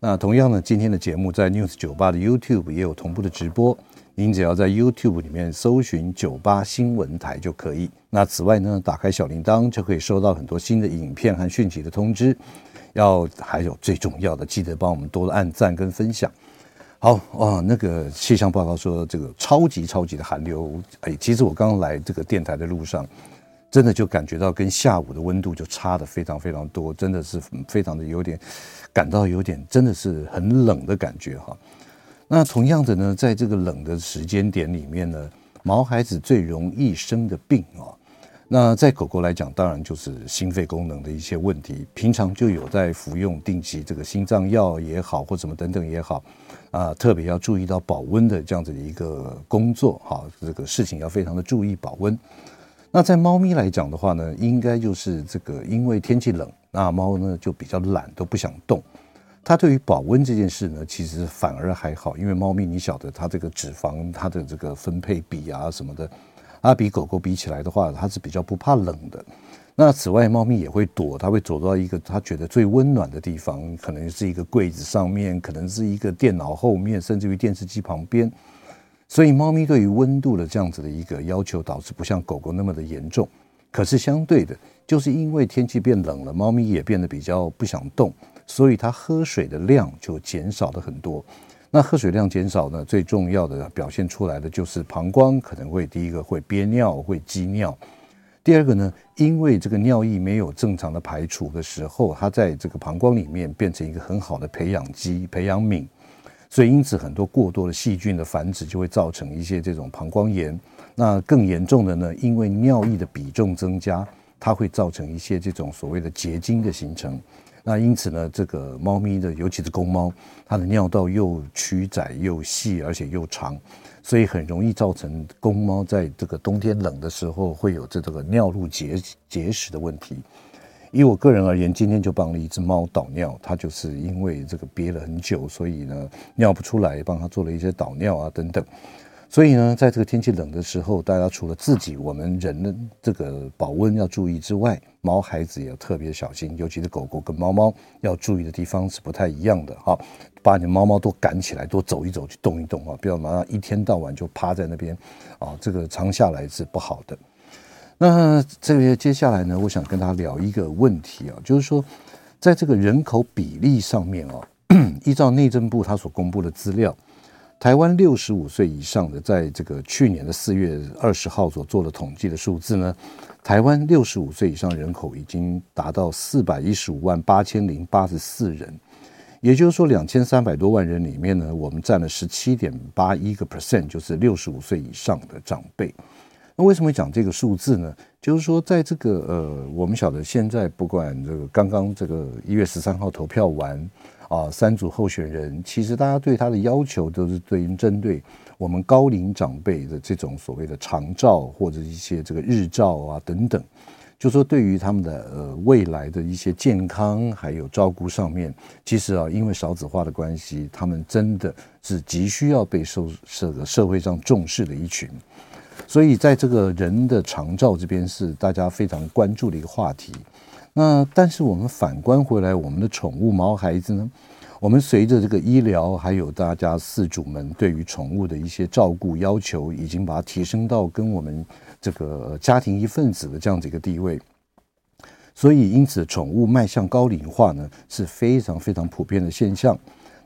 那同样呢，今天的节目在 News 酒吧的 YouTube 也有同步的直播，您只要在 YouTube 里面搜寻酒吧新闻台就可以。那此外呢，打开小铃铛就可以收到很多新的影片和讯息的通知。要还有最重要的，记得帮我们多按赞跟分享。好哇，那个气象报告说这个超级超级的寒流，哎，其实我刚刚来这个电台的路上，真的就感觉到跟下午的温度就差得非常非常多，真的是非常的有点。感到有点真的是很冷的感觉哈。那同样的呢，在这个冷的时间点里面呢，毛孩子最容易生的病啊，那在狗狗来讲，当然就是心肺功能的一些问题。平常就有在服用定期这个心脏药也好，或什么等等也好，啊，特别要注意到保温的这样子的一个工作哈，这个事情要非常的注意保温。那在猫咪来讲的话呢，应该就是这个因为天气冷。那猫呢就比较懒，都不想动。它对于保温这件事呢，其实反而还好，因为猫咪你晓得，它这个脂肪它的这个分配比啊什么的，啊比狗狗比起来的话，它是比较不怕冷的。那此外，猫咪也会躲，它会躲到一个它觉得最温暖的地方，可能是一个柜子上面，可能是一个电脑后面，甚至于电视机旁边。所以，猫咪对于温度的这样子的一个要求，导致不像狗狗那么的严重。可是相对的，就是因为天气变冷了，猫咪也变得比较不想动，所以它喝水的量就减少了很多。那喝水量减少呢，最重要的表现出来的就是膀胱可能会第一个会憋尿，会积尿。第二个呢，因为这个尿液没有正常的排除的时候，它在这个膀胱里面变成一个很好的培养基、培养皿，所以因此很多过多的细菌的繁殖就会造成一些这种膀胱炎。那更严重的呢，因为尿液的比重增加，它会造成一些这种所谓的结晶的形成。那因此呢，这个猫咪的，尤其是公猫，它的尿道又曲窄又细，而且又长，所以很容易造成公猫在这个冬天冷的时候会有这个尿路结结石的问题。以我个人而言，今天就帮了一只猫导尿，它就是因为这个憋了很久，所以呢尿不出来，帮它做了一些导尿啊等等。所以呢，在这个天气冷的时候，大家除了自己我们人的这个保温要注意之外，毛孩子也要特别小心，尤其是狗狗跟猫猫要注意的地方是不太一样的哈。把你的猫猫多赶起来，多走一走，去动一动啊，不要马上一天到晚就趴在那边啊，这个长下来是不好的。那这个接下来呢，我想跟大家聊一个问题啊，就是说，在这个人口比例上面啊，依照内政部他所公布的资料。台湾六十五岁以上的，在这个去年的四月二十号所做的统计的数字呢，台湾六十五岁以上人口已经达到四百一十五万八千零八十四人，也就是说，两千三百多万人里面呢，我们占了十七点八一个 percent，就是六十五岁以上的长辈。那为什么讲这个数字呢？就是说，在这个呃，我们晓得现在不管这个刚刚这个一月十三号投票完。啊，三组候选人其实大家对他的要求都是对于针对我们高龄长辈的这种所谓的长照或者一些这个日照啊等等，就说对于他们的呃未来的一些健康还有照顾上面，其实啊因为少子化的关系，他们真的是急需要被受社个社会上重视的一群，所以在这个人的长照这边是大家非常关注的一个话题。那但是我们反观回来，我们的宠物毛孩子呢？我们随着这个医疗，还有大家饲主们对于宠物的一些照顾要求，已经把它提升到跟我们这个家庭一份子的这样子一个地位。所以，因此宠物迈向高龄化呢，是非常非常普遍的现象。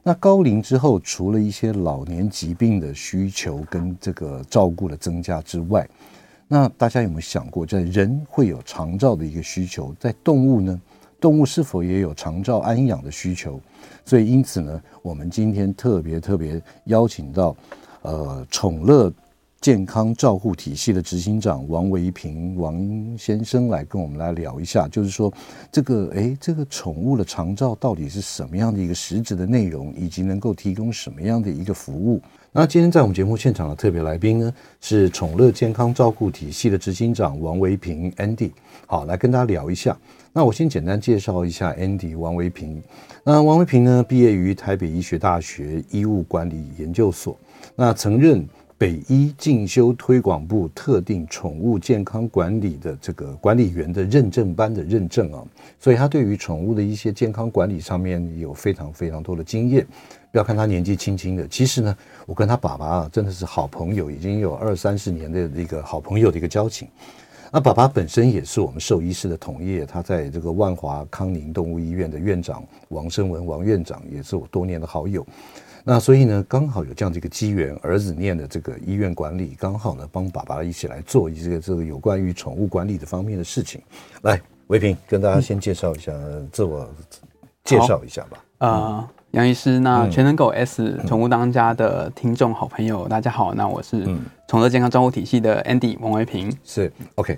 那高龄之后，除了一些老年疾病的需求跟这个照顾的增加之外，那大家有没有想过，在人会有长照的一个需求，在动物呢？动物是否也有长照安养的需求？所以因此呢，我们今天特别特别邀请到，呃，宠乐健康照护体系的执行长王维平王先生来跟我们来聊一下，就是说这个哎，这个宠物的长照到底是什么样的一个实质的内容，以及能够提供什么样的一个服务？那今天在我们节目现场的特别来宾呢，是宠乐健康照护体系的执行长王维平 Andy，好，来跟大家聊一下。那我先简单介绍一下 Andy 王维平。那王维平呢，毕业于台北医学大学医务管理研究所，那曾任。北医进修推广部特定宠物健康管理的这个管理员的认证班的认证啊，所以他对于宠物的一些健康管理上面有非常非常多的经验。不要看他年纪轻轻的，其实呢，我跟他爸爸啊真的是好朋友，已经有二三十年的一个好朋友的一个交情。那爸爸本身也是我们兽医师的同业，他在这个万华康宁动物医院的院长王生文王院长也是我多年的好友。那所以呢，刚好有这样的一个机缘，儿子念的这个医院管理，刚好呢帮爸爸一起来做一个这个有关于宠物管理的方面的事情。来，维平跟大家先介绍一下，嗯、自我介绍一下吧。呃，杨医师，那全能狗 S 宠物当家的听众好朋友，嗯、大家好，那我是宠乐健康照护体系的 Andy 王维平。是 OK，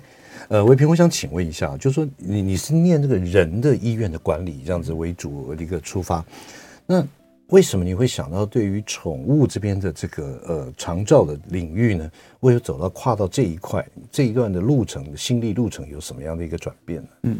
呃，维平，我想请问一下，就是说你你是念这个人的医院的管理这样子为主的一个出发，那？为什么你会想到对于宠物这边的这个呃长照的领域呢？为了走到跨到这一块这一段的路程，心理路程有什么样的一个转变呢？嗯，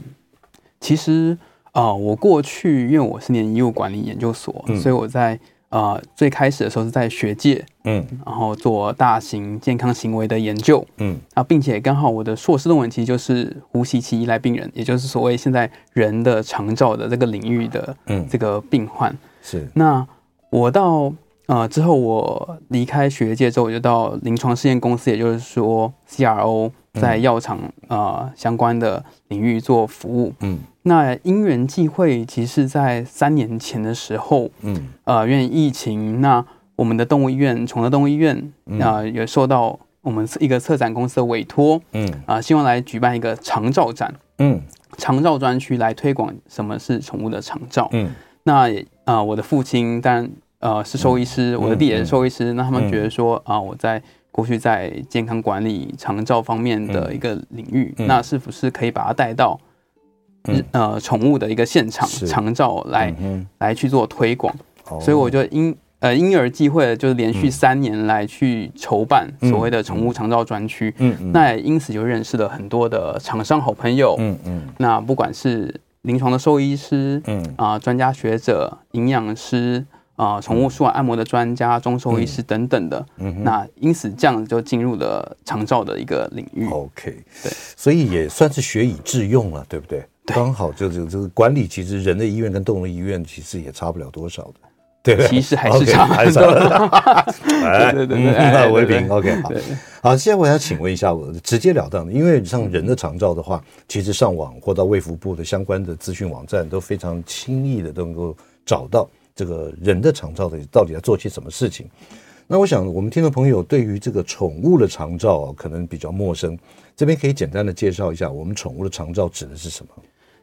其实啊、呃，我过去因为我是念医务管理研究所，嗯、所以我在啊、呃、最开始的时候是在学界，嗯，然后做大型健康行为的研究，嗯，啊，并且刚好我的硕士论文其实就是呼吸器依赖病人，也就是所谓现在人的长照的这个领域的嗯这个病患。嗯是，那我到呃之后，我离开学界之后，我就到临床试验公司，也就是说 CRO 在药厂呃相关的领域做服务。嗯，那因缘际会，其实在三年前的时候，嗯，呃，因为疫情，那我们的动物医院，宠乐动物医院啊、呃，也受到我们一个策展公司的委托，嗯，啊、呃，希望来举办一个长照展，嗯，长照专区来推广什么是宠物的长照，嗯。那啊、呃，我的父亲当然呃是兽医师，嗯、我的弟弟也是兽医师。嗯、那他们觉得说啊、呃，我在过去在健康管理、长照方面的一个领域，嗯、那是不是可以把它带到、嗯、呃宠物的一个现场长照来、嗯、来去做推广？哦、所以我就因呃因而际会，就是连续三年来去筹办所谓的宠物长照专区。嗯嗯，那也因此就认识了很多的厂商好朋友。嗯嗯，那不管是临床的兽医师，嗯。啊，专家学者、营养师啊，宠物舒缓按摩的专家、中兽医师等等的，嗯，那因此这样子就进入了长照的一个领域。OK，对，所以也算是学以致用了，对不对？刚好就是这个管理，其实人的医院跟动物医院其实也差不了多少的。对，其实还是差很多。对对 对，那维平，OK，好，好。现在我想请问一下，我直截了当的，因为像人的长照的话，其实上网或到卫福部的相关的资讯网站都非常轻易的都能够找到这个人的长照的到底要做些什么事情。那我想，我们听众朋友对于这个宠物的长照可能比较陌生，这边可以简单的介绍一下，我们宠物的长照指的是什么？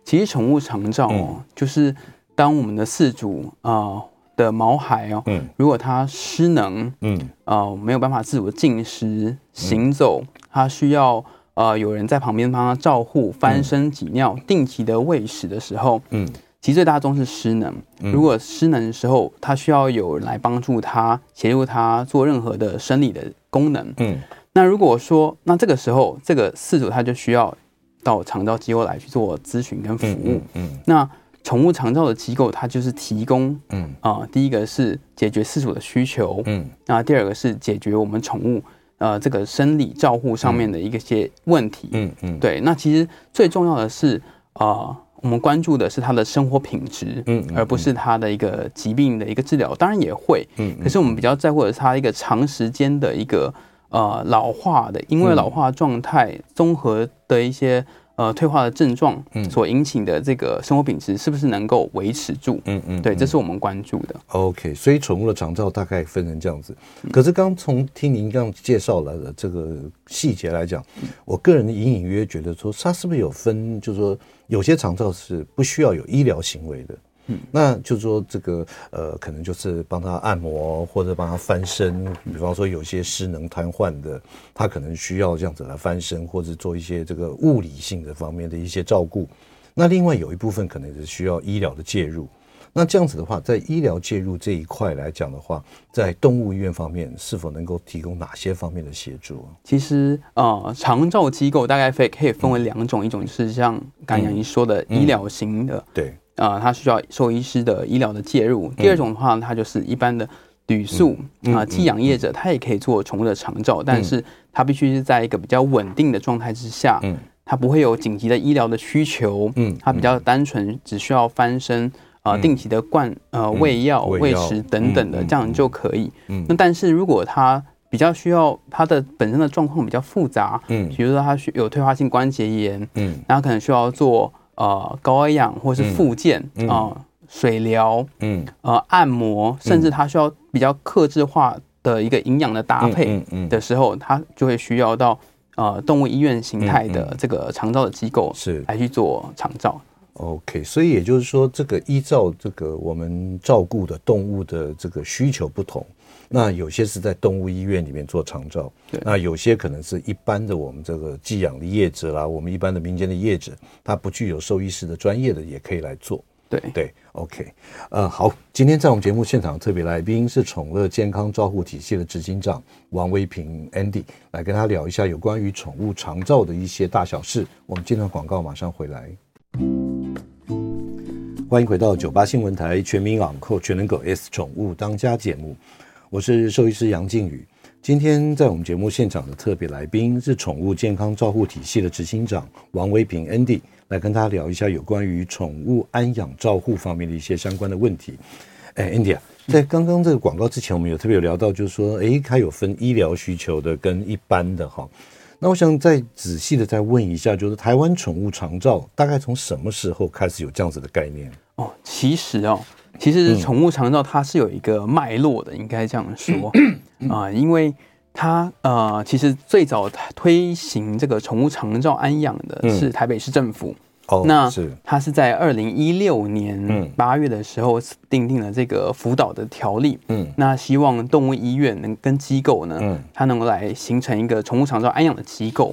其实宠物长照哦，就是当我们的饲主啊。的毛孩哦，嗯，如果他失能，嗯，呃，没有办法自主进食、行走，他需要呃有人在旁边帮他照护、翻身、挤尿、定期的喂食的时候，嗯，其实最大宗是失能。如果失能的时候，他需要有人来帮助他、协助他做任何的生理的功能，嗯，那如果说那这个时候这个饲主他就需要到长照机构来去做咨询跟服务，嗯，那。宠物长照的机构，它就是提供，嗯。啊、呃，第一个是解决饲主的需求，嗯，那第二个是解决我们宠物呃这个生理照护上面的一个些问题，嗯嗯，对。那其实最重要的是啊、呃，我们关注的是它的生活品质，嗯，而不是它的一个疾病的一个治疗，当然也会，嗯，可是我们比较在乎的是它一个长时间的一个呃老化的，因为老化状态综合的一些。呃，退化的症状所引起的这个生活品质是不是能够维持住？嗯嗯，对，这是我们关注的。OK，所以宠物的长照大概分成这样子。可是刚从听您这样介绍来的这个细节来讲，我个人隐隐约约觉得说，它是不是有分？就是说，有些长照是不需要有医疗行为的，嗯，那就说这个呃，可能就是帮他按摩或者帮他翻身，比方说有些失能瘫痪的，他可能需要这样子来翻身，或者做一些这个物理性的方面的一些照顾。那另外有一部分可能是需要医疗的介入。那这样子的话，在医疗介入这一块来讲的话，在动物医院方面是否能够提供哪些方面的协助？其实，呃，长照机构大概可以可以分为两种，嗯、一种就是像刚刚杨医说的医疗型的，对、呃，它需要兽医师的医疗的介入。嗯、第二种的话，它就是一般的旅宿啊，寄养业者，他也可以做宠物的长照，嗯、但是他必须是在一个比较稳定的状态之下，嗯，他不会有紧急的医疗的需求，嗯，他比较单纯，只需要翻身。啊，定期的灌呃喂药、喂食等等的，这样就可以。嗯，那但是如果它比较需要它的本身的状况比较复杂，嗯，比如说它需有退化性关节炎，嗯，然后可能需要做呃高压氧或是复健啊、水疗，嗯，呃按摩，甚至他需要比较克制化的一个营养的搭配的时候，他就会需要到呃动物医院形态的这个长照的机构是。来去做长照。OK，所以也就是说，这个依照这个我们照顾的动物的这个需求不同，那有些是在动物医院里面做长照，对，那有些可能是一般的我们这个寄养的业者啦，我们一般的民间的业者，他不具有兽医师的专业的也可以来做，对。对，OK，呃，好，今天在我们节目现场特别来宾是宠乐健康照护体系的执行长王威平 Andy，来跟他聊一下有关于宠物长照的一些大小事。我们进段广告，马上回来。欢迎回到九八新闻台全民养狗全能狗 S 宠物当家节目，我是兽医师杨靖宇。今天在我们节目现场的特别来宾是宠物健康照护体系的执行长王威平 Andy，来跟他聊一下有关于宠物安养照护方面的一些相关的问题。哎，Andy 啊，在刚刚这个广告之前，我们有特别有聊到，就是说，哎，它有分医疗需求的跟一般的哈。那我想再仔细的再问一下，就是台湾宠物长照大概从什么时候开始有这样子的概念？哦，其实哦，其实宠物长照它是有一个脉络的，嗯、应该这样说。啊、呃，因为它呃，其实最早推行这个宠物长照安养的是台北市政府。嗯哦，那是。他是在二零一六年八月的时候订定了这个辅导的条例，嗯，那希望动物医院能跟机构呢，嗯，它能够来形成一个宠物长照安养的机构，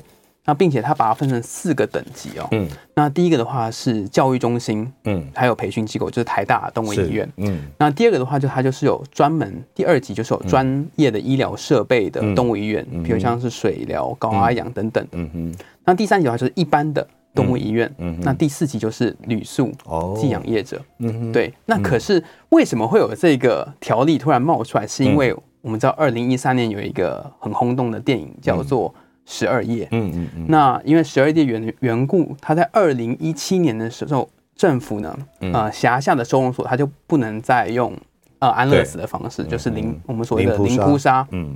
那并且它把它分成四个等级哦，嗯，那第一个的话是教育中心，嗯，还有培训机构，就是台大动物医院，嗯，那第二个的话就它就是有专门第二级就是有专业的医疗设备的动物医院，比如像是水疗、高压氧等等，嗯嗯，那第三级的话就是一般的。动物医院，嗯，嗯，那第四级就是旅宿寄养业者，嗯哼，对。那可是为什么会有这个条例突然冒出来？是因为我们知道，二零一三年有一个很轰动的电影叫做《十二页》，嗯嗯嗯。那因为十二页缘缘故，他在二零一七年的时候，政府呢，呃，辖下的收容所他就不能再用呃安乐死的方式，就是零我们所谓的零扑杀，嗯。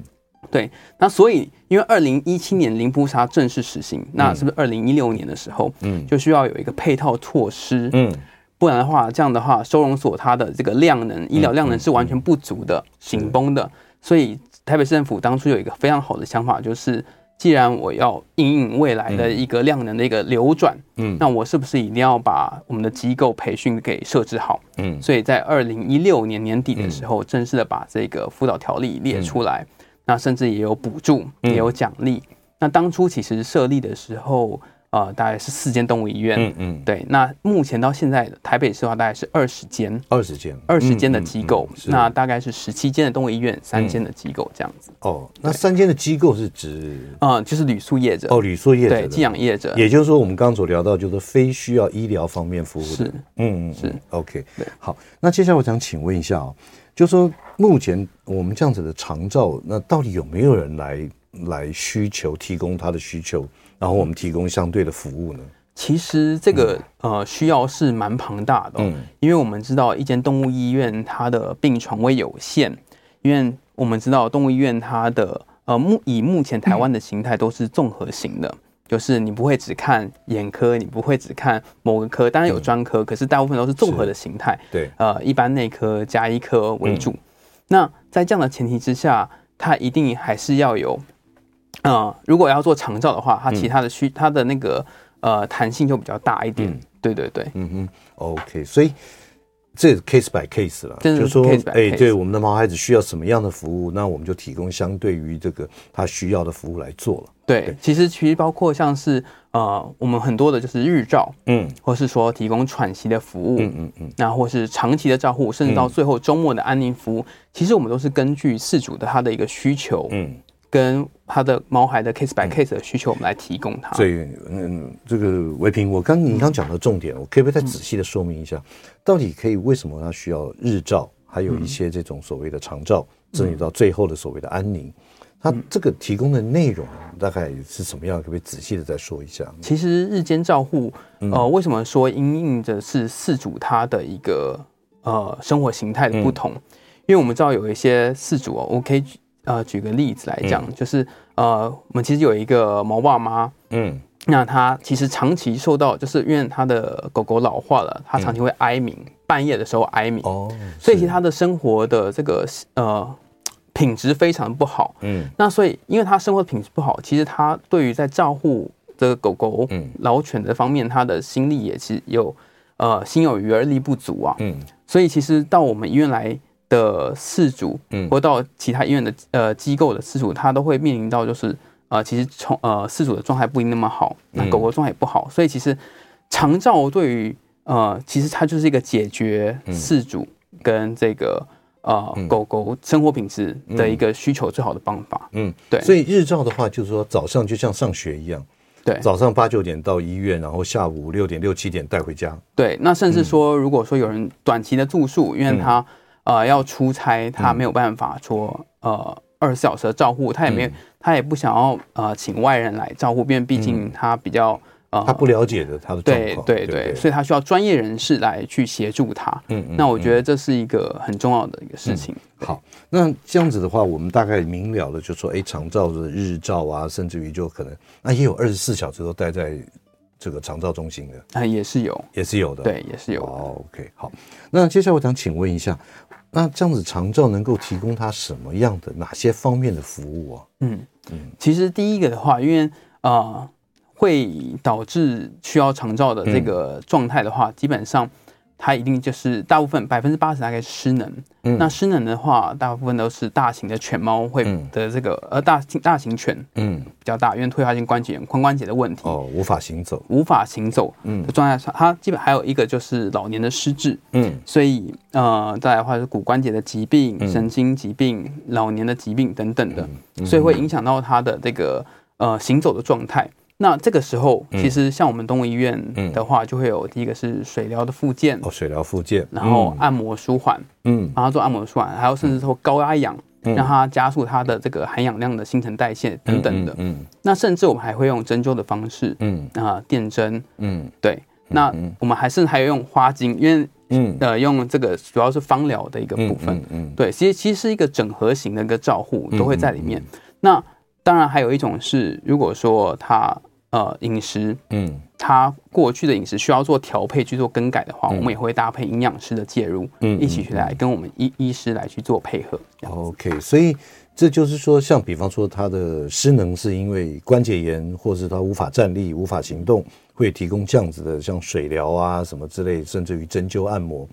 对，那所以因为二零一七年零扑杀正式实行，那是不是二零一六年的时候，嗯，就需要有一个配套措施，嗯，不然的话，这样的话，收容所它的这个量能，医疗量能是完全不足的，紧绷的。所以台北市政府当初有一个非常好的想法，就是既然我要因应未来的一个量能的一个流转，嗯，那我是不是一定要把我们的机构培训给设置好？嗯，所以在二零一六年年底的时候，正式的把这个辅导条例列出来。那甚至也有补助，也有奖励。嗯、那当初其实设立的时候，呃，大概是四间动物医院。嗯嗯。对。那目前到现在，台北市的话大概是二十间。二十间。二十间的机构。嗯嗯嗯、那大概是十七间的动物医院，三间的机构这样子。哦，那三间的机构是指？嗯，就是旅宿业者。哦，旅宿业者。对，寄养业者。也就是说，我们刚刚所聊到，就是非需要医疗方面服务的。是。嗯嗯。是。OK。对。好，那接下来我想请问一下哦。就说目前我们这样子的长照，那到底有没有人来来需求提供他的需求，然后我们提供相对的服务呢？其实这个呃需要是蛮庞大的，嗯，因为我们知道一间动物医院它的病床位有限，因为我们知道动物医院它的呃目以目前台湾的形态都是综合型的。就是你不会只看眼科，你不会只看某个科，当然有专科，嗯、可是大部分都是综合的形态。对，呃，一般内科加医科为主。嗯、那在这样的前提之下，它一定还是要有，呃，如果要做长照的话，它其他的需、嗯、它的那个呃弹性就比较大一点。嗯、对对对，嗯哼，OK，所以这 case by case 了，就是说，哎、欸，case。对，我们的毛孩子需要什么样的服务，那我们就提供相对于这个他需要的服务来做了。对，对。其实其实包括像是呃，我们很多的就是日照，嗯，或是说提供喘息的服务，嗯嗯嗯，那或是长期的照护，甚至到最后周末的安宁服务，嗯、其实我们都是根据事主的他的一个需求，嗯。跟他的毛孩的 case by case 的需求，我们来提供他。所以，嗯，这个维平，我刚您刚讲的重点，我可不可以再仔细的说明一下，到底可以为什么他需要日照，还有一些这种所谓的长照，甚至到最后的所谓的安宁，它这个提供的内容大概是什么样？可不可以仔细的再说一下？其实日间照护，呃，为什么说因应着是饲主他的一个呃生活形态的不同？因为我们知道有一些饲主哦，OK。呃，举个例子来讲，嗯、就是呃，我们其实有一个毛爸妈，嗯，那他其实长期受到，就是因为他的狗狗老化了，他长期会哀鸣，嗯、半夜的时候哀鸣，哦，所以其实他的生活的这个呃品质非常不好，嗯，那所以因为他生活品质不好，其实他对于在照顾这个狗狗、嗯，老犬的方面，他的心力也其实有呃心有余而力不足啊，嗯，所以其实到我们医院来。的饲主，嗯，或到其他医院的呃机构的饲主，他都会面临到就是呃，其实从呃饲主的状态不一定那么好，那狗狗状态也不好，所以其实长照对于呃，其实它就是一个解决饲主跟这个呃狗狗生活品质的一个需求最好的方法。嗯，对。所以日照的话，就是说早上就像上学一样，对，早上八九点到医院，然后下午六点六七点带回家。对，那甚至说，如果说有人短期的住宿，因为他呃，要出差，他没有办法说呃二十四小时的照护，他也没有，他也不想要呃请外人来照护，因为毕竟他比较呃他不了解的他的状况，对对对，所以他需要专业人士来去协助他。嗯嗯，那我觉得这是一个很重要的一个事情。好，那这样子的话，我们大概明了了，就说哎，长照的日照啊，甚至于就可能那也有二十四小时都待在这个长照中心的啊，也是有，也是有的，对，也是有。哦，OK，好，那接下来我想请问一下。那这样子长照能够提供他什么样的哪些方面的服务啊？嗯嗯，其实第一个的话，因为啊、呃，会导致需要长照的这个状态的话，基本上。它一定就是大部分百分之八十大概是失能，嗯，那失能的话，大部分都是大型的犬猫会的这个，嗯、呃大型大型犬，嗯，比较大，因为退化性关节炎、髋关节的问题，哦，无法行走，无法行走，嗯，的状态上，它基本还有一个就是老年的失智，嗯，所以呃，再来的话是骨关节的疾病、神经疾病、老年的疾病等等的，所以会影响到它的这个呃行走的状态。那这个时候，其实像我们动物医院的话，就会有第一个是水疗的复健哦，水疗复健，然后按摩舒缓，嗯，帮他做按摩舒缓，还有甚至说高压氧，让它加速它的这个含氧量的新陈代谢等等的，嗯，那甚至我们还会用针灸的方式，嗯。啊，电针，嗯，对，那我们还甚至还有用花精，因为嗯。呃用这个主要是芳疗的一个部分，嗯，对，其实其实是一个整合型的一个照护都会在里面，那。当然，还有一种是，如果说他呃饮食，嗯，他过去的饮食需要做调配去做更改的话，嗯、我们也会搭配营养师的介入，嗯，一起去来跟我们医医师来去做配合。OK，所以这就是说，像比方说他的失能是因为关节炎，或是他无法站立、无法行动，会提供这样子的像水疗啊什么之类，甚至于针灸按摩。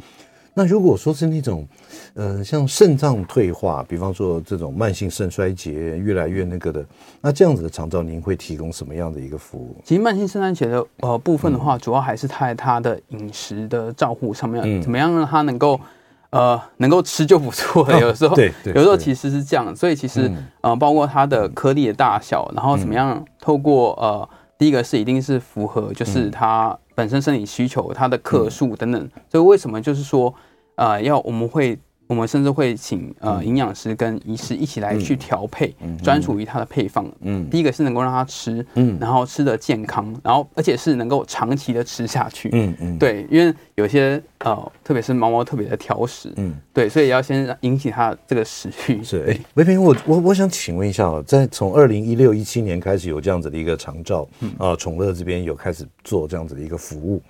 那如果说是那种，呃，像肾脏退化，比方说这种慢性肾衰竭越来越那个的，那这样子的肠照，您会提供什么样的一个服务？其实慢性肾衰竭的呃部分的话，主要还是在它的饮食的照护上面，嗯、怎么样让它能够呃能够吃就不错了。有时候，对，有时候其实是这样，所以其实、嗯、呃包括它的颗粒的大小，然后怎么样透过呃第一个是一定是符合就是它本身生理需求，它的克数等等，所以为什么就是说。呃，要我们会，我们甚至会请呃营养师跟医师一起来去调配专属于它的配方。嗯，第一个是能够让它吃，嗯，然后吃的健康，然后而且是能够长期的吃下去。嗯嗯，对，因为有些呃，特别是猫猫特别的挑食，嗯，对，所以要先引起它这个食欲。是，哎，维平，我我我想请问一下哦，在从二零一六一七年开始有这样子的一个长照，啊，宠乐这边有开始做这样子的一个服务。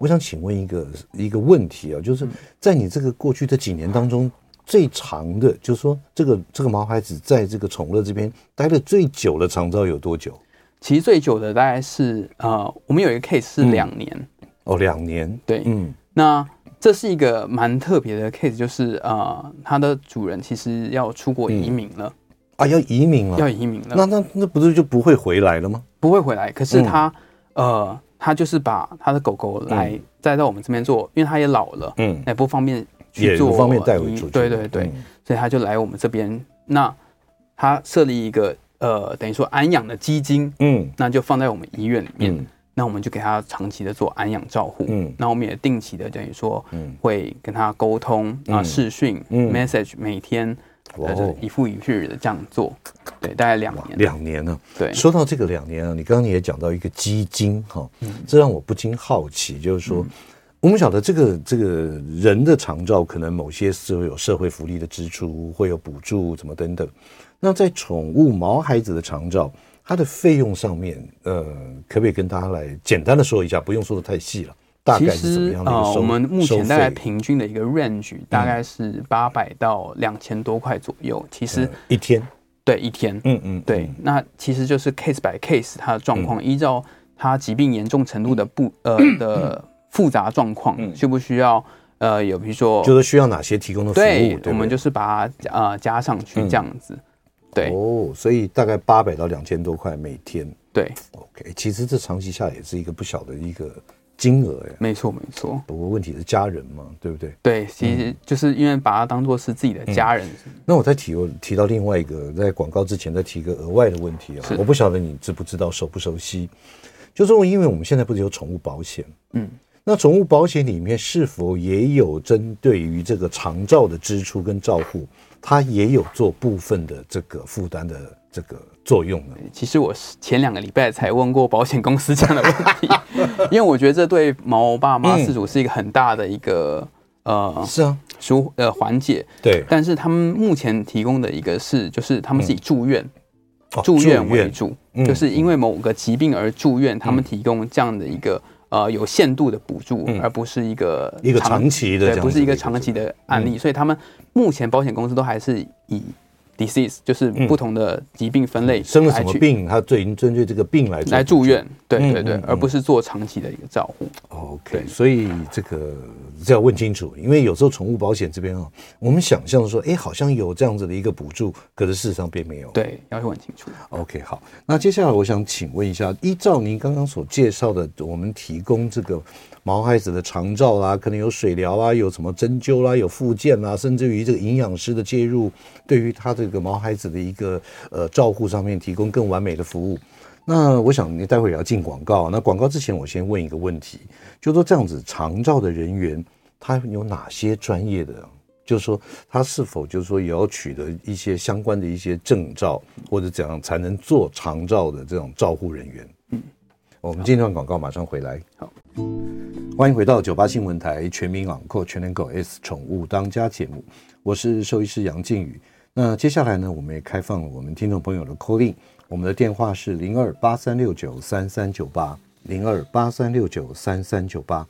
我想请问一个一个问题啊，就是在你这个过去这几年当中，最长的，就是说这个这个毛孩子在这个宠乐这边待的最久的长照有多久？其实最久的大概是呃，我们有一个 case 是两年。哦，两年。对，嗯，那这是一个蛮特别的 case，就是呃，它的主人其实要出国移民了。嗯啊，要移民了，要移民了。那那那不是就不会回来了吗？不会回来。可是他，嗯、呃，他就是把他的狗狗来带到我们这边做，嗯、因为他也老了，嗯，也不方便去做，也不方便带回去。对对对，嗯、所以他就来我们这边。那他设立一个呃，等于说安养的基金，嗯，那就放在我们医院里面。嗯、那我们就给他长期的做安养照护，嗯，那我们也定期的等于说，嗯，会跟他沟通啊，视讯、嗯、message 每天。哦，一复一日的这样做，对，大概两年，两年呢。对，说到这个两年啊，你刚刚也讲到一个基金哈，这让我不禁好奇，就是说，我们晓得这个这个人的长照可能某些是会有社会福利的支出，会有补助，怎么等等。那在宠物毛孩子的长照，它的费用上面，呃，可不可以跟大家来简单的说一下？不用说的太细了。其实呃，我们目前大概平均的一个 range 大概是八百到两千多块左右。其实一天，对一天，嗯嗯，对。那其实就是 case by case，它的状况依照它疾病严重程度的不呃的复杂状况，需不需要呃有比如说就是需要哪些提供的服务，我们就是把它呃加上去这样子。对哦，所以大概八百到两千多块每天。对，OK，其实这长期下来也是一个不小的一个。金额呀，没错没错。不过问题是家人嘛，对不对？对，其实就是因为把它当做是自己的家人。嗯、那我再提我提到另外一个，在广告之前再提一个额外的问题啊，我不晓得你知不知道，熟不熟悉？就是因为我们现在不是有宠物保险，嗯，那宠物保险里面是否也有针对于这个长照的支出跟照护，它也有做部分的这个负担的这个。作用呢？其实我是前两个礼拜才问过保险公司这样的问题，因为我觉得这对毛爸妈饲主是一个很大的一个、嗯、呃是啊。舒呃缓解。对，但是他们目前提供的一个是就是他们是以住院、嗯、住院为主，哦、就是因为某个疾病而住院，嗯、他们提供这样的一个呃有限度的补助，嗯、而不是一个一个长期的对，不是一个长期的案例，嗯、所以他们目前保险公司都还是以。Disease 就是不同的疾病分类，生了什么病，他最针对这个病来来住院，对对对，而不是做长期的一个照护。OK，所以这个这要问清楚，因为有时候宠物保险这边啊，我们想象说，哎，好像有这样子的一个补助，可是事实上并没有。对，要问清楚。OK，好，那接下来我想请问一下，依照您刚刚所介绍的，我们提供这个。毛孩子的长照啦，可能有水疗啊，有什么针灸啦，有复健啦，甚至于这个营养师的介入，对于他这个毛孩子的一个呃照护上面提供更完美的服务。那我想你待会也要进广告，那广告之前我先问一个问题，就说这样子长照的人员他有哪些专业的？就是说他是否就是说也要取得一些相关的一些证照，或者怎样才能做长照的这种照护人员？嗯，我们这段广告马上回来。好。欢迎回到九八新闻台全民养狗全能狗 S 宠物当家节目，我是兽医师杨靖宇。那接下来呢，我们也开放了我们听众朋友的 call in，我们的电话是零二八三六九三三九八零二八三六九三三九八。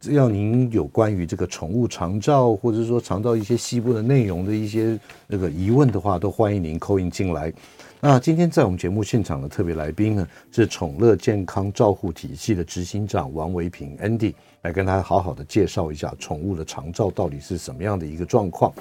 只要您有关于这个宠物长照，或者说长照一些细部的内容的一些那个疑问的话，都欢迎您 call in 进来。那今天在我们节目现场的特别来宾呢，是宠乐健康照护体系的执行长王维平 Andy，来跟大家好好的介绍一下宠物的长照到底是什么样的一个状况。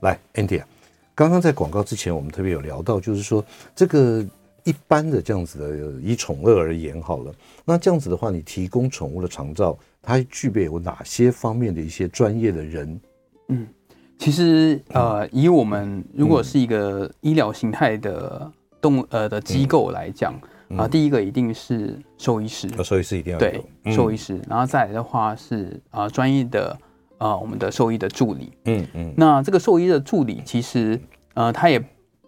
来，Andy 啊，刚刚在广告之前，我们特别有聊到，就是说这个一般的这样子的以宠乐而言好了，那这样子的话，你提供宠物的长照，它具备有哪些方面的一些专业的人？嗯，其实呃，以我们如果是一个医疗形态的。动呃的机构来讲啊、第一个一定是兽医师，兽医师一定要对兽医师，然后再来的话是啊专业的啊我们的兽医的助理，嗯嗯，那这个兽医的助理其实呃他也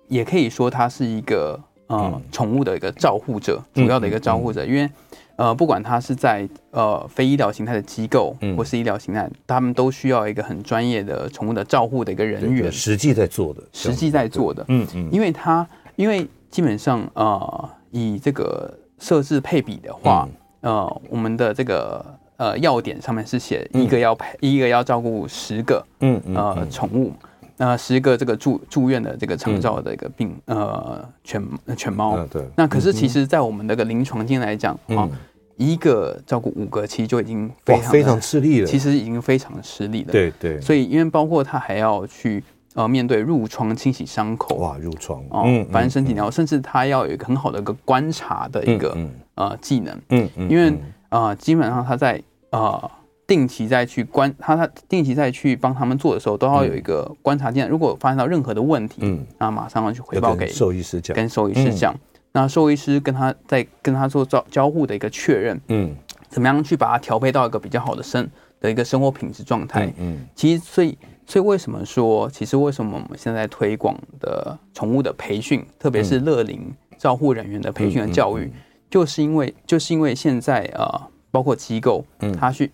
也可以说他是一个呃宠物的一个照护者，主要的一个照护者，因为呃不管他是在呃非医疗形态的机构或是医疗形态，他们都需要一个很专业的宠物的照护的一个人员，实际在做的，实际在做的，嗯嗯，因为他因为。基本上，呃，以这个设置配比的话，嗯、呃，我们的这个呃要点上面是写一个要配，嗯、一个要照顾十个，嗯呃宠物，那、呃、十个这个住住院的这个长照的一个病，嗯、呃犬犬猫，啊、对。那可是其实，在我们那个临床经来讲啊，嗯、一个照顾五个，其实就已经非常非常吃力了。其实已经非常吃力了。对对。所以，因为包括他还要去呃面对褥疮清洗伤口，哇，褥疮哦，反正身体然后甚至他要有一个很好的一个观察的一个、呃技能。嗯嗯。因为呃，基本上他在呃定期再去观他他定期再去帮他们做的时候，都要有一个观察技能。如果发现到任何的问题，嗯，那马上要去回报给兽医师讲，跟兽医师讲。嗯那兽医师跟他在跟他做交交互的一个确认，嗯，怎么样去把它调配到一个比较好的生的一个生活品质状态？嗯，其实所以所以为什么说，其实为什么我们现在推广的宠物的培训，特别是乐龄照护人员的培训和教育，就是因为就是因为现在呃，包括机构，嗯，它去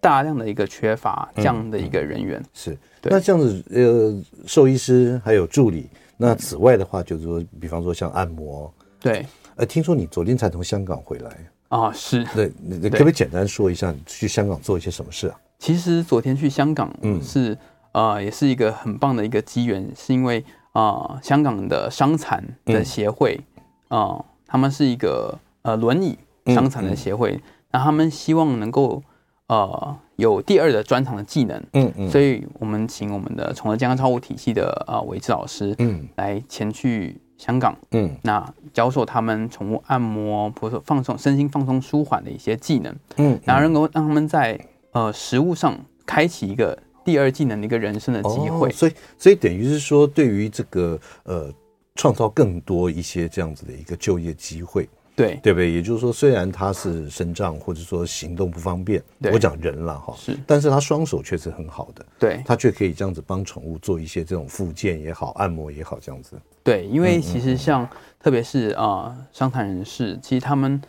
大量的一个缺乏这样的一个人员，是。那这样子，呃，兽医师还有助理，那此外的话，就是说，比方说像按摩。对，呃，听说你昨天才从香港回来。啊？是，对，你可不可以简单说一下你去香港做一些什么事啊？其实昨天去香港，嗯，是呃，也是一个很棒的一个机缘，是因为啊、呃，香港的伤残的协会啊、嗯呃，他们是一个呃轮椅伤残的协会，那、嗯嗯、他们希望能够呃有第二的专长的技能，嗯嗯，所以我们请我们的宠物健康照护体系的啊韦志老师，嗯，来前去。香港，嗯，那教授他们宠物按摩，或者说放松身心、放松舒缓的一些技能，嗯，然后能够让他们在呃食物上开启一个第二技能的一个人生的机会，哦、所以所以等于是说，对于这个呃创造更多一些这样子的一个就业机会。对，对不对？也就是说，虽然他是身障或者说行动不方便，我讲人了哈，是，但是他双手却是很好的，对，他却可以这样子帮宠物做一些这种复健也好，按摩也好，这样子。对，因为其实像特别是啊，伤残人士，其实他们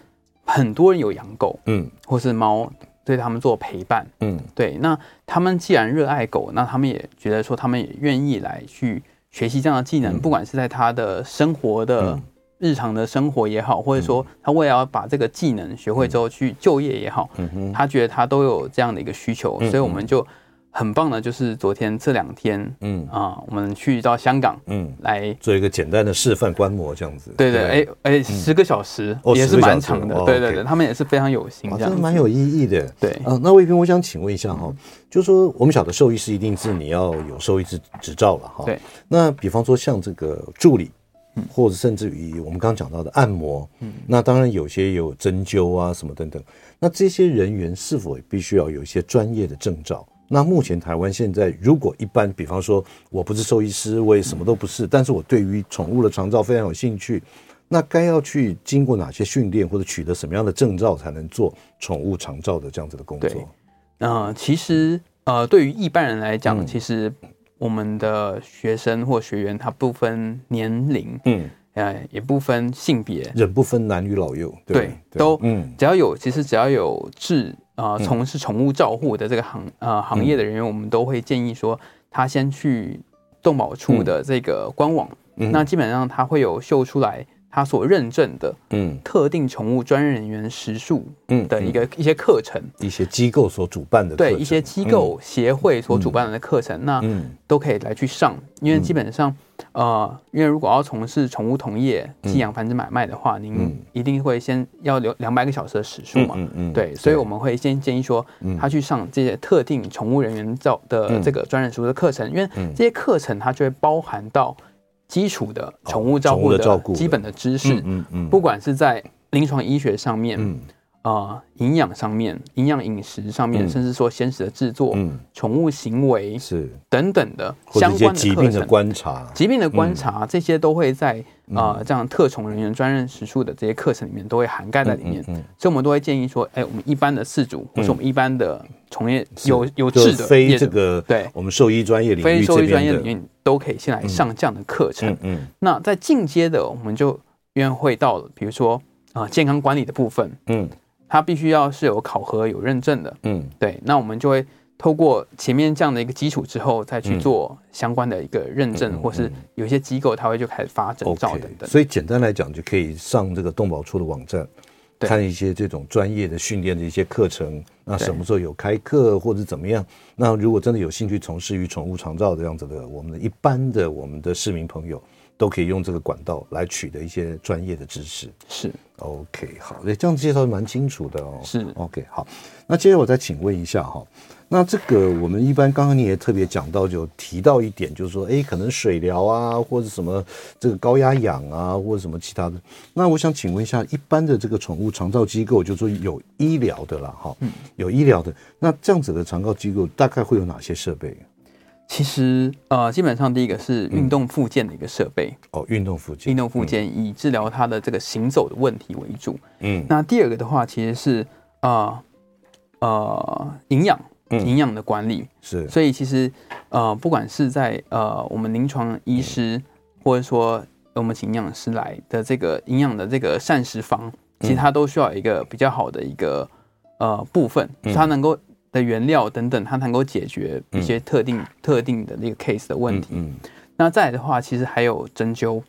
很多人有养狗，嗯，或是猫，对他们做陪伴，嗯，对。那他们既然热爱狗，那他们也觉得说，他们也愿意来去学习这样的技能，不管是在他的生活的。日常的生活也好，或者说他为了要把这个技能学会之后去就业也好，嗯，他觉得他都有这样的一个需求，所以我们就很棒的，就是昨天这两天，嗯啊，我们去到香港，嗯，来做一个简单的示范观摩，这样子。对对，哎哎，十个小时也是蛮长的，对对对，他们也是非常有心，这样蛮有意义的。对啊，那魏斌，我想请问一下哈，就是说我们晓得兽医师一定是你要有兽医执执照了哈，对。那比方说像这个助理。或者甚至于我们刚刚讲到的按摩，嗯，那当然有些有针灸啊什么等等，那这些人员是否也必须要有一些专业的证照？那目前台湾现在如果一般，比方说我不是兽医师，我也什么都不是，但是我对于宠物的长照非常有兴趣，那该要去经过哪些训练或者取得什么样的证照才能做宠物长照的这样子的工作？嗯、呃，其实呃，对于一般人来讲，其实。我们的学生或学员，他不分年龄，嗯，呃，也不分性别，人不分男女老幼，对，对对都，嗯，只要有，其实只要有志啊，从、呃、事宠物照护的这个行呃行业的人员，嗯、我们都会建议说，他先去动保处的这个官网，嗯、那基本上他会有秀出来。他所认证的，嗯，特定宠物专业人员实数，嗯，的一个一些课程，一些机构所主办的，对，一些机构协会所主办的课程，那都可以来去上，因为基本上，呃，因为如果要从事宠物同业、寄养、繁殖、买卖的话，您一定会先要留两百个小时的时数嘛，对，所以我们会先建议说，他去上这些特定宠物人员照的这个专业时数的课程，因为这些课程它就会包含到。基础的宠物照顾的基本的知识，嗯嗯，不管是在临床医学上面，嗯啊，营养上面，营养饮食上面，甚至说鲜食的制作，嗯，宠物行为是等等的相关的疾病的观察，疾病的观察这些都会在啊这样特宠人员专任时数的这些课程里面都会涵盖在里面，嗯，所以我们都会建议说，哎，我们一般的饲主或是我们一般的从业有有志的非这个对我们兽医专业领域非兽医专业领域。都可以先来上这样的课程。嗯，嗯，那在进阶的，我们就约会到了，比如说啊、呃，健康管理的部分，嗯，它必须要是有考核、有认证的，嗯，对。那我们就会透过前面这样的一个基础之后，再去做相关的一个认证，嗯、或是有些机构，它会就开始发证照等等。Okay, 所以简单来讲，就可以上这个动保处的网站。看一些这种专业的训练的一些课程，那什么时候有开课或者怎么样？那如果真的有兴趣从事于宠物长照这样子的，我们的一般的我们的市民朋友，都可以用这个管道来取得一些专业的知识。是，OK，好，这样介绍蛮清楚的哦。是，OK，好，那接着我再请问一下哈。那这个我们一般刚刚你也特别讲到，就提到一点，就是说，哎，可能水疗啊，或者什么这个高压氧啊，或者什么其他的。那我想请问一下，一般的这个宠物长照机构，就是说有医疗的啦，哈，嗯，有医疗的，那这样子的长照机构大概会有哪些设备？其实，呃，基本上第一个是运动附件的一个设备，嗯。哦，运动附件，运动附件以治疗他的这个行走的问题为主。嗯，那第二个的话，其实是呃呃营养。营养的管理、嗯、是，所以其实呃，不管是在呃我们临床医师，或者说我们请营养师来的这个营养的这个膳食方，其实它都需要一个比较好的一个呃部分，它能够的原料等等，它能够解决一些特定特定的那个 case 的问题。嗯，那再来的话，其实还有针灸，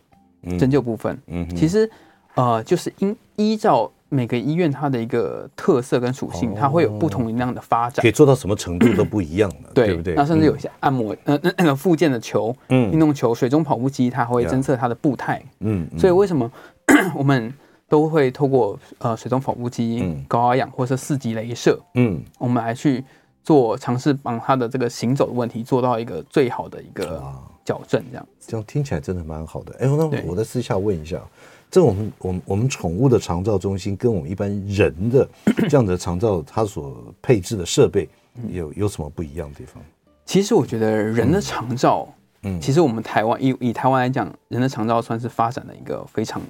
针灸部分，嗯，其实呃就是依依照。每个医院它的一个特色跟属性，它会有不同一样的发展，可以做到什么程度都不一样的，对不对？那甚至有一些按摩，呃，那那个附件的球，嗯，运动球、水中跑步机，它会侦测它的步态，嗯，所以为什么 我们都会透过呃水中跑步机、高压氧或者是四级镭射，嗯，我们来去做尝试帮他的这个行走的问题做到一个最好的一个矫正，这样。这样听起来真的蛮好的。哎，那我在私下问一下。这我们我们我们宠物的长照中心跟我们一般人的这样的长照，它所配置的设备有有什么不一样的地方？其实我觉得人的长照，嗯，其实我们台湾以以台湾来讲，人的长照算是发展的一个非常，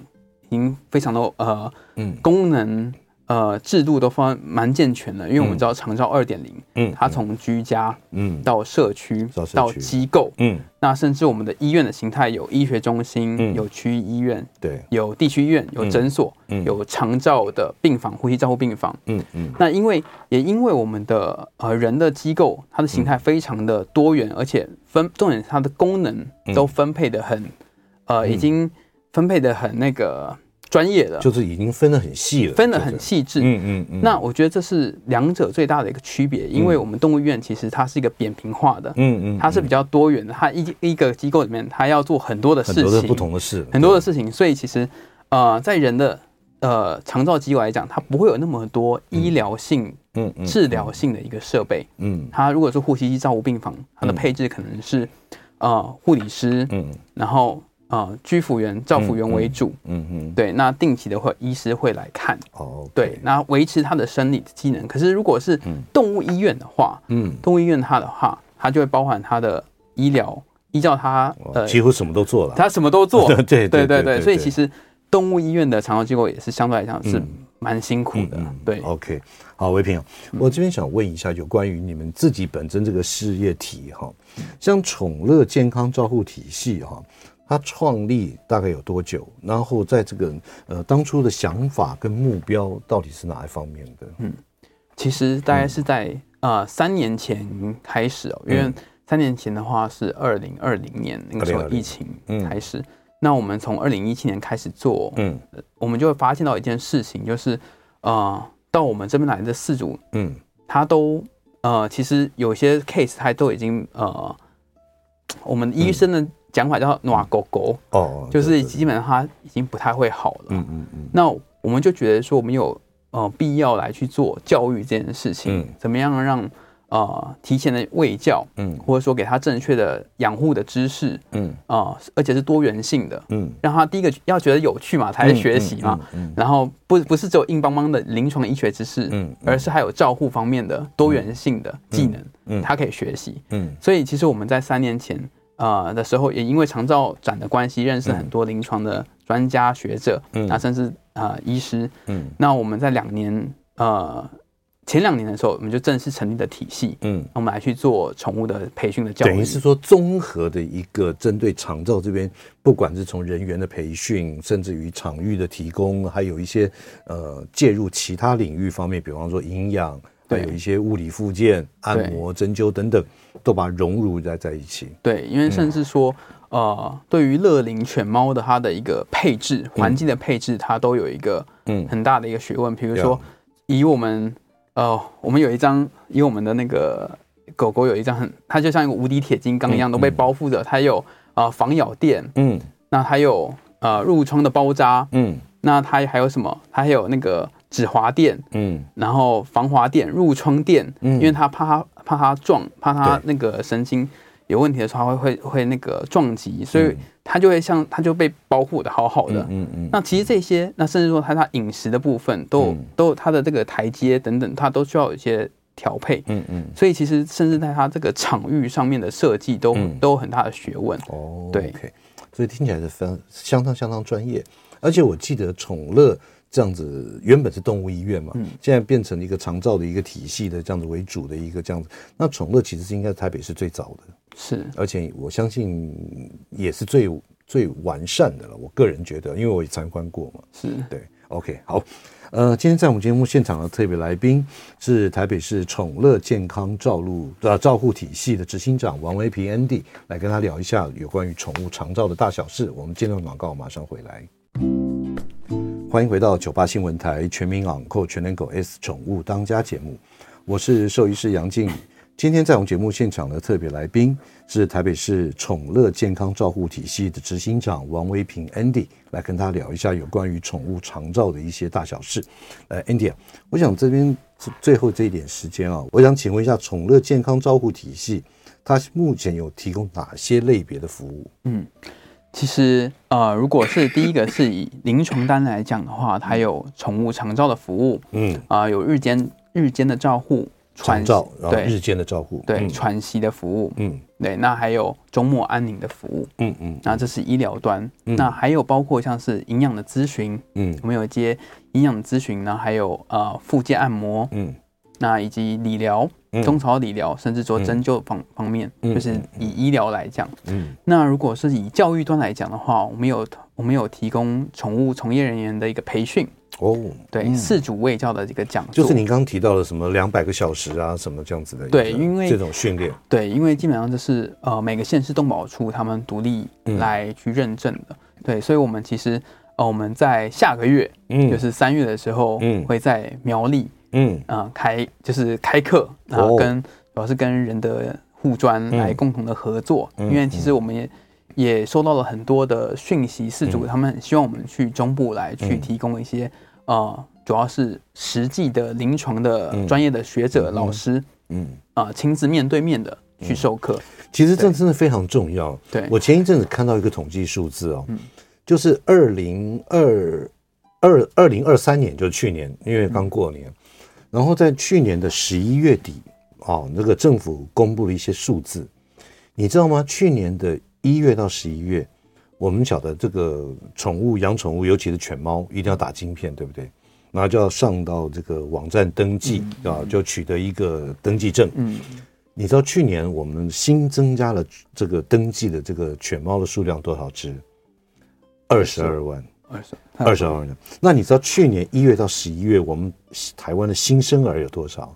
已经非常的呃，嗯，功能。呃，制度都方蛮健全的，因为我们知道长照二点零，嗯，它从居家，嗯，到社区，到机构，嗯，那甚至我们的医院的形态有医学中心，嗯，有区域医院，对，有地区医院，有诊所，嗯，有长照的病房，呼吸照护病房，嗯嗯，那因为也因为我们的呃人的机构，它的形态非常的多元，而且分重点它的功能都分配的很，呃，已经分配的很那个。专业的就是已经分得很细了，分得很细致。嗯嗯嗯。那我觉得这是两者最大的一个区别，因为我们动物医院其实它是一个扁平化的，嗯嗯，它是比较多元的。它一一个机构里面，它要做很多的事情，很多的不同的事，很多的事情。所以其实，呃，在人的呃长照机构来讲，它不会有那么多医疗性、嗯治疗性的一个设备。嗯。它如果是呼吸机照护病房，它的配置可能是呃护理师，嗯，然后。啊，居服员、照服员为主，嗯嗯，对，那定期的会医师会来看，哦，对，那维持他的生理的机能。可是如果是动物医院的话，嗯，动物医院它的话，它就会包含它的医疗，依照它呃，几乎什么都做了，它什么都做，对对对对，所以其实动物医院的长照机构也是相对来讲是蛮辛苦的，对。OK，好，维平，我这边想问一下，有关于你们自己本身这个事业体哈，像宠乐健康照护体系哈。它创立大概有多久？然后在这个呃当初的想法跟目标到底是哪一方面的？嗯，其实大概是在、嗯、呃三年前开始哦，因为三年前的话是二零二零年那个时候疫情开始。嗯、那我们从二零一七年开始做，嗯，我们就会发现到一件事情，就是呃到我们这边来的四组，嗯，他都呃其实有些 case 他都已经呃我们医生的。嗯讲法叫“暖狗狗”，哦，就是基本上它已经不太会好了。嗯嗯嗯。那我们就觉得说，我们有呃必要来去做教育这件事情，嗯，怎么样让呃提前的喂教，嗯，或者说给他正确的养护的知识，嗯。啊，而且是多元性的，嗯，让他第一个要觉得有趣嘛，才是学习嘛，嗯，然后不不是只有硬邦邦的临床医学知识，嗯，而是还有照护方面的多元性的技能，嗯，他可以学习，嗯，所以其实我们在三年前。呃的时候，也因为长照展的关系，认识很多临床的专家学者，嗯，那甚至呃医师，嗯，那我们在两年呃前两年的时候，我们就正式成立的体系，嗯，我们来去做宠物的培训的教育，等于是说综合的一个针对长照这边，不管是从人员的培训，甚至于场域的提供，还有一些呃介入其他领域方面，比方说营养。还有一些物理附件、按摩、针灸等等，都把它融入在在一起。对，因为甚至说，嗯、呃，对于乐龄犬猫的它的一个配置、环境的配置，它都有一个嗯很大的一个学问。比如说，以我们呃，我们有一张，以我们的那个狗狗有一张很，它就像一个无敌铁金刚一样，都被包覆着。它有啊、呃、防咬垫，嗯。那还有呃入窗的包扎，嗯，那它还有什么？它还有那个止滑垫，嗯，然后防滑垫、入窗垫，嗯，因为他怕他怕它撞，怕他那个神经有问题的时候，它会会会那个撞击，所以他就会像他就被保护的好好的。嗯嗯，嗯。那其实这些，那甚至说他他饮食的部分都有、嗯、都有它的这个台阶等等，他都需要有一些调配。嗯嗯。所以其实甚至在他这个场域上面的设计都、嗯、都有很大的学问。哦，对。Okay. 所以听起来是非常相当相当专业，而且我记得宠乐。这样子原本是动物医院嘛，嗯，现在变成了一个长照的一个体系的这样子为主的一个这样子。那宠乐其实是应该台北是最早的，是，而且我相信也是最最完善的了。我个人觉得，因为我也参观过嘛，是对。OK，好，呃，今天在我们节目现场的特别来宾是台北市宠乐健康照护呃照护体系的执行长王维平 Andy，来跟他聊一下有关于宠物长照的大小事。我们接着广告，马上回来。欢迎回到九八新闻台全民昂购全能狗 S 宠物当家节目，我是兽医师杨静宇。今天在我们节目现场的特别来宾是台北市宠乐健康照护体系的执行长王维平 Andy，来跟他聊一下有关于宠物长照的一些大小事。呃，Andy，我想这边最后这一点时间啊，我想请问一下宠乐健康照护体系，它目前有提供哪些类别的服务？嗯。其实，呃，如果是第一个是以临床单来讲的话，它有宠物长照的服务，嗯，啊、呃，有日间日间的照护，长照，对，日间的照护，对，嗯、喘息的服务，嗯，对，那还有周末安宁的服务，嗯嗯，那这是医疗端，嗯、那还有包括像是营养的咨询，嗯，我们有一些营养咨询呢，还有呃，复健按摩，嗯。那以及理疗、中草理疗，甚至说针灸方方面，嗯、就是以医疗来讲，嗯，那如果是以教育端来讲的话，我们有我们有提供宠物从业人员的一个培训。哦，对，嗯、饲主卫教的这个讲座，就是您刚刚提到的什么两百个小时啊，什么这样子的，对，因为这种训练，对，因为基本上就是呃每个县市动保处他们独立来去认证的，嗯、对，所以我们其实呃我们在下个月，嗯，就是三月的时候，嗯，会在苗栗。嗯。啊、呃，开就是开课，然后跟主要是跟人的互专来共同的合作，嗯、因为其实我们也也收到了很多的讯息，事主他们很希望我们去中部来去提供一些、嗯、呃，主要是实际的临床的专业的学者、嗯、老师，嗯。啊、呃，亲自面对面的去授课。其实这真的非常重要。对，我前一阵子看到一个统计数字哦，嗯、就是二零二二二零二三年，就是去年，因为刚过年。嗯然后在去年的十一月底，啊，那个政府公布了一些数字，你知道吗？去年的一月到十一月，我们晓得这个宠物养宠物，尤其是犬猫，一定要打晶片，对不对？然后就要上到这个网站登记啊，就取得一个登记证。嗯，你知道去年我们新增加了这个登记的这个犬猫的数量多少只？二十二万。二十二十二万，那你知道去年一月到十一月，我们台湾的新生儿有多少？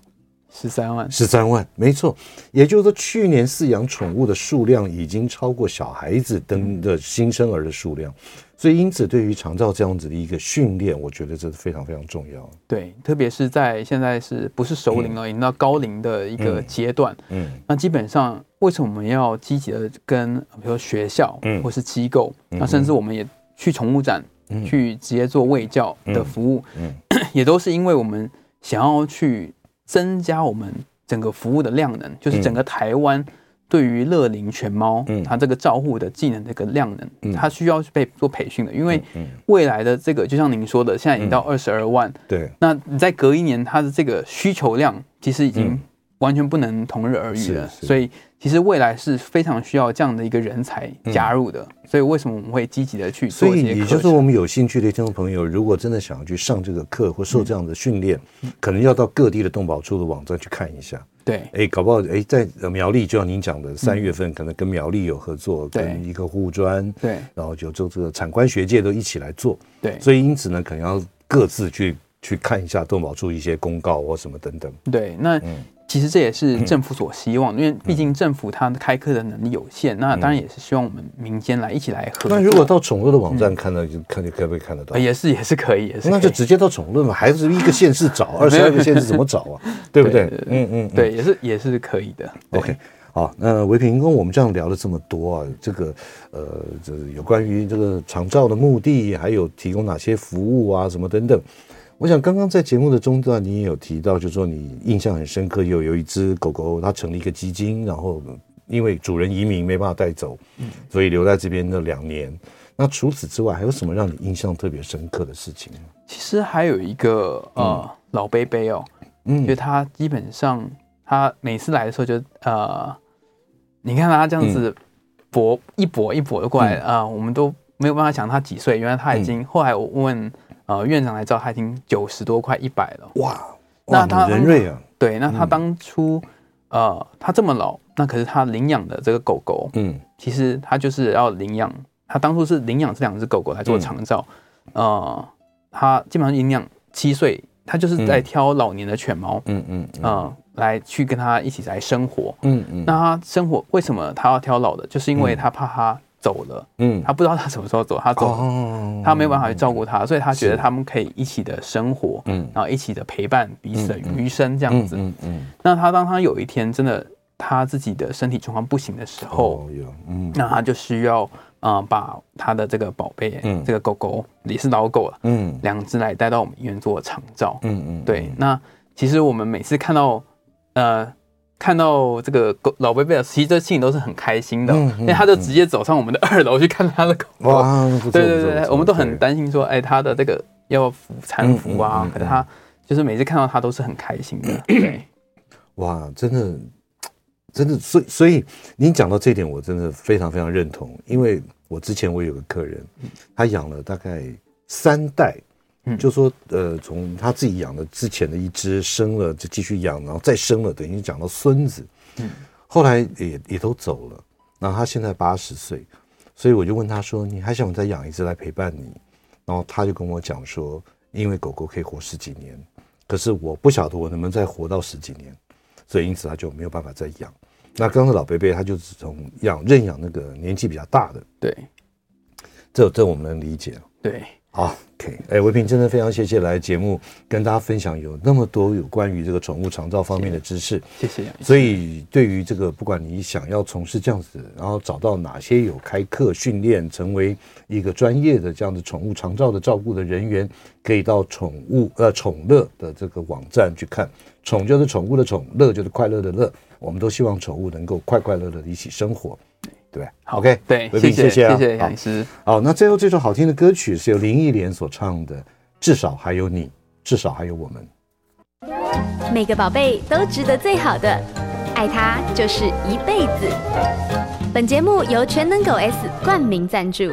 十三万，十三万，没错。也就是说，去年饲养宠物的数量已经超过小孩子登的新生儿的数量，所以因此对于长照这样子的一个训练，我觉得这是非常非常重要。对，特别是在现在是不是熟龄了，已经到高龄的一个阶段。嗯，那基本上为什么我们要积极的跟比如说学校，嗯，或是机构，那甚至我们也去宠物展。去直接做卫教的服务，也都是因为我们想要去增加我们整个服务的量能，就是整个台湾对于乐龄犬猫，嗯，它这个照护的技能这个量能，嗯，它需要被做培训的，因为未来的这个就像您说的，现在已经到二十二万，对，那你再隔一年，它的这个需求量其实已经完全不能同日而语的，所以。其实未来是非常需要这样的一个人才加入的，嗯、所以为什么我们会积极的去做？所以也就是我们有兴趣的听众朋友，如果真的想要去上这个课或受这样的训练，嗯、可能要到各地的动保处的网站去看一下。对，哎，搞不好哎，在苗栗，就像您讲的，三月份可能跟苗栗有合作，嗯、跟一个护专，对，然后就就这个产官学界都一起来做。对，所以因此呢，可能要各自去去看一下动保处一些公告或什么等等。对，那嗯。其实这也是政府所希望，因为毕竟政府它开课的能力有限，那当然也是希望我们民间来一起来合作。那如果到宠物的网站看到，就看你可不可以看得到？也是 也是可以，也是。那就直接到宠物嘛，还是一个县市找，二十二个县市怎么找啊？对不对？嗯嗯，对，也是也是可以的。OK，好，那唯平跟我们这样聊了这么多啊，这个呃，这有关于这个长照的目的，还有提供哪些服务啊，什么等等。我想刚刚在节目的中段，你也有提到，就是说你印象很深刻，有有一只狗狗，它成立一个基金，然后因为主人移民没办法带走，所以留在这边的两年。那除此之外，还有什么让你印象特别深刻的事情？其实还有一个呃、嗯、老贝贝哦，嗯，因为他基本上他每次来的时候就呃，你看他这样子搏、嗯、一搏一搏的过来啊、嗯呃，我们都没有办法想他几岁，原来他已经、嗯、后来我问。呃，院长来照，他已经九十多，快一百了。哇，那他人瑞啊，对，那他当初、嗯，呃，他这么老，那可是他领养的这个狗狗，嗯，其实他就是要领养，他当初是领养这两只狗狗来做长照、嗯，呃，他基本上领养七岁，他就是在挑老年的犬猫，嗯嗯，嗯，呃，来去跟他一起来生活，嗯嗯，那他生活为什么他要挑老的？就是因为他怕他。走了，嗯，他不知道他什么时候走，他走了，哦、他没有办法去照顾他，所以他觉得他们可以一起的生活，嗯，然后一起的陪伴彼此的余生这样子，嗯嗯，嗯，嗯。那他当他有一天真的他自己的身体状况不行的时候，哦、嗯，那他就需要啊、呃、把他的这个宝贝，嗯，这个狗狗也是老狗了，嗯，两只来带到我们医院做长照，嗯嗯，对。那其实我们每次看到，呃。看到这个狗老伯伯，其实这心里都是很开心的，因为他就直接走上我们的二楼去看他的狗。哇，对对对，我们都很担心说，哎，他的这个要服搀扶啊，可是他就是每次看到他都是很开心的。对，哇，真的，真的，所以所以您讲到这点，我真的非常非常认同，因为我之前我有个客人，他养了大概三代。嗯，就说呃，从他自己养的之前的一只生了，就继续养，然后再生了，等于讲到孙子，嗯，后来也也都走了。然后他现在八十岁，所以我就问他说：“你还想再养一只来陪伴你？”然后他就跟我讲说：“因为狗狗可以活十几年，可是我不晓得我能不能再活到十几年，所以因此他就没有办法再养。”那刚才老贝贝他就是从养认养那个年纪比较大的，对，这这我们能理解，对。好，OK，哎，维平真的非常谢谢来节目跟大家分享有那么多有关于这个宠物长照方面的知识，谢谢。所以对于这个，不管你想要从事这样子，然后找到哪些有开课训练，成为一个专业的这样的宠物长照的照顾的人员，可以到宠物呃宠乐的这个网站去看。宠就是宠物的宠，乐就是快乐的乐。我们都希望宠物能够快快乐乐的一起生活。对，OK，对，谢谢，谢谢杨医师。好，那最后这首好听的歌曲是由林忆莲所唱的，《至少还有你，至少还有我们》。每个宝贝都值得最好的，爱他就是一辈子。本节目由全能狗 S 冠名赞助。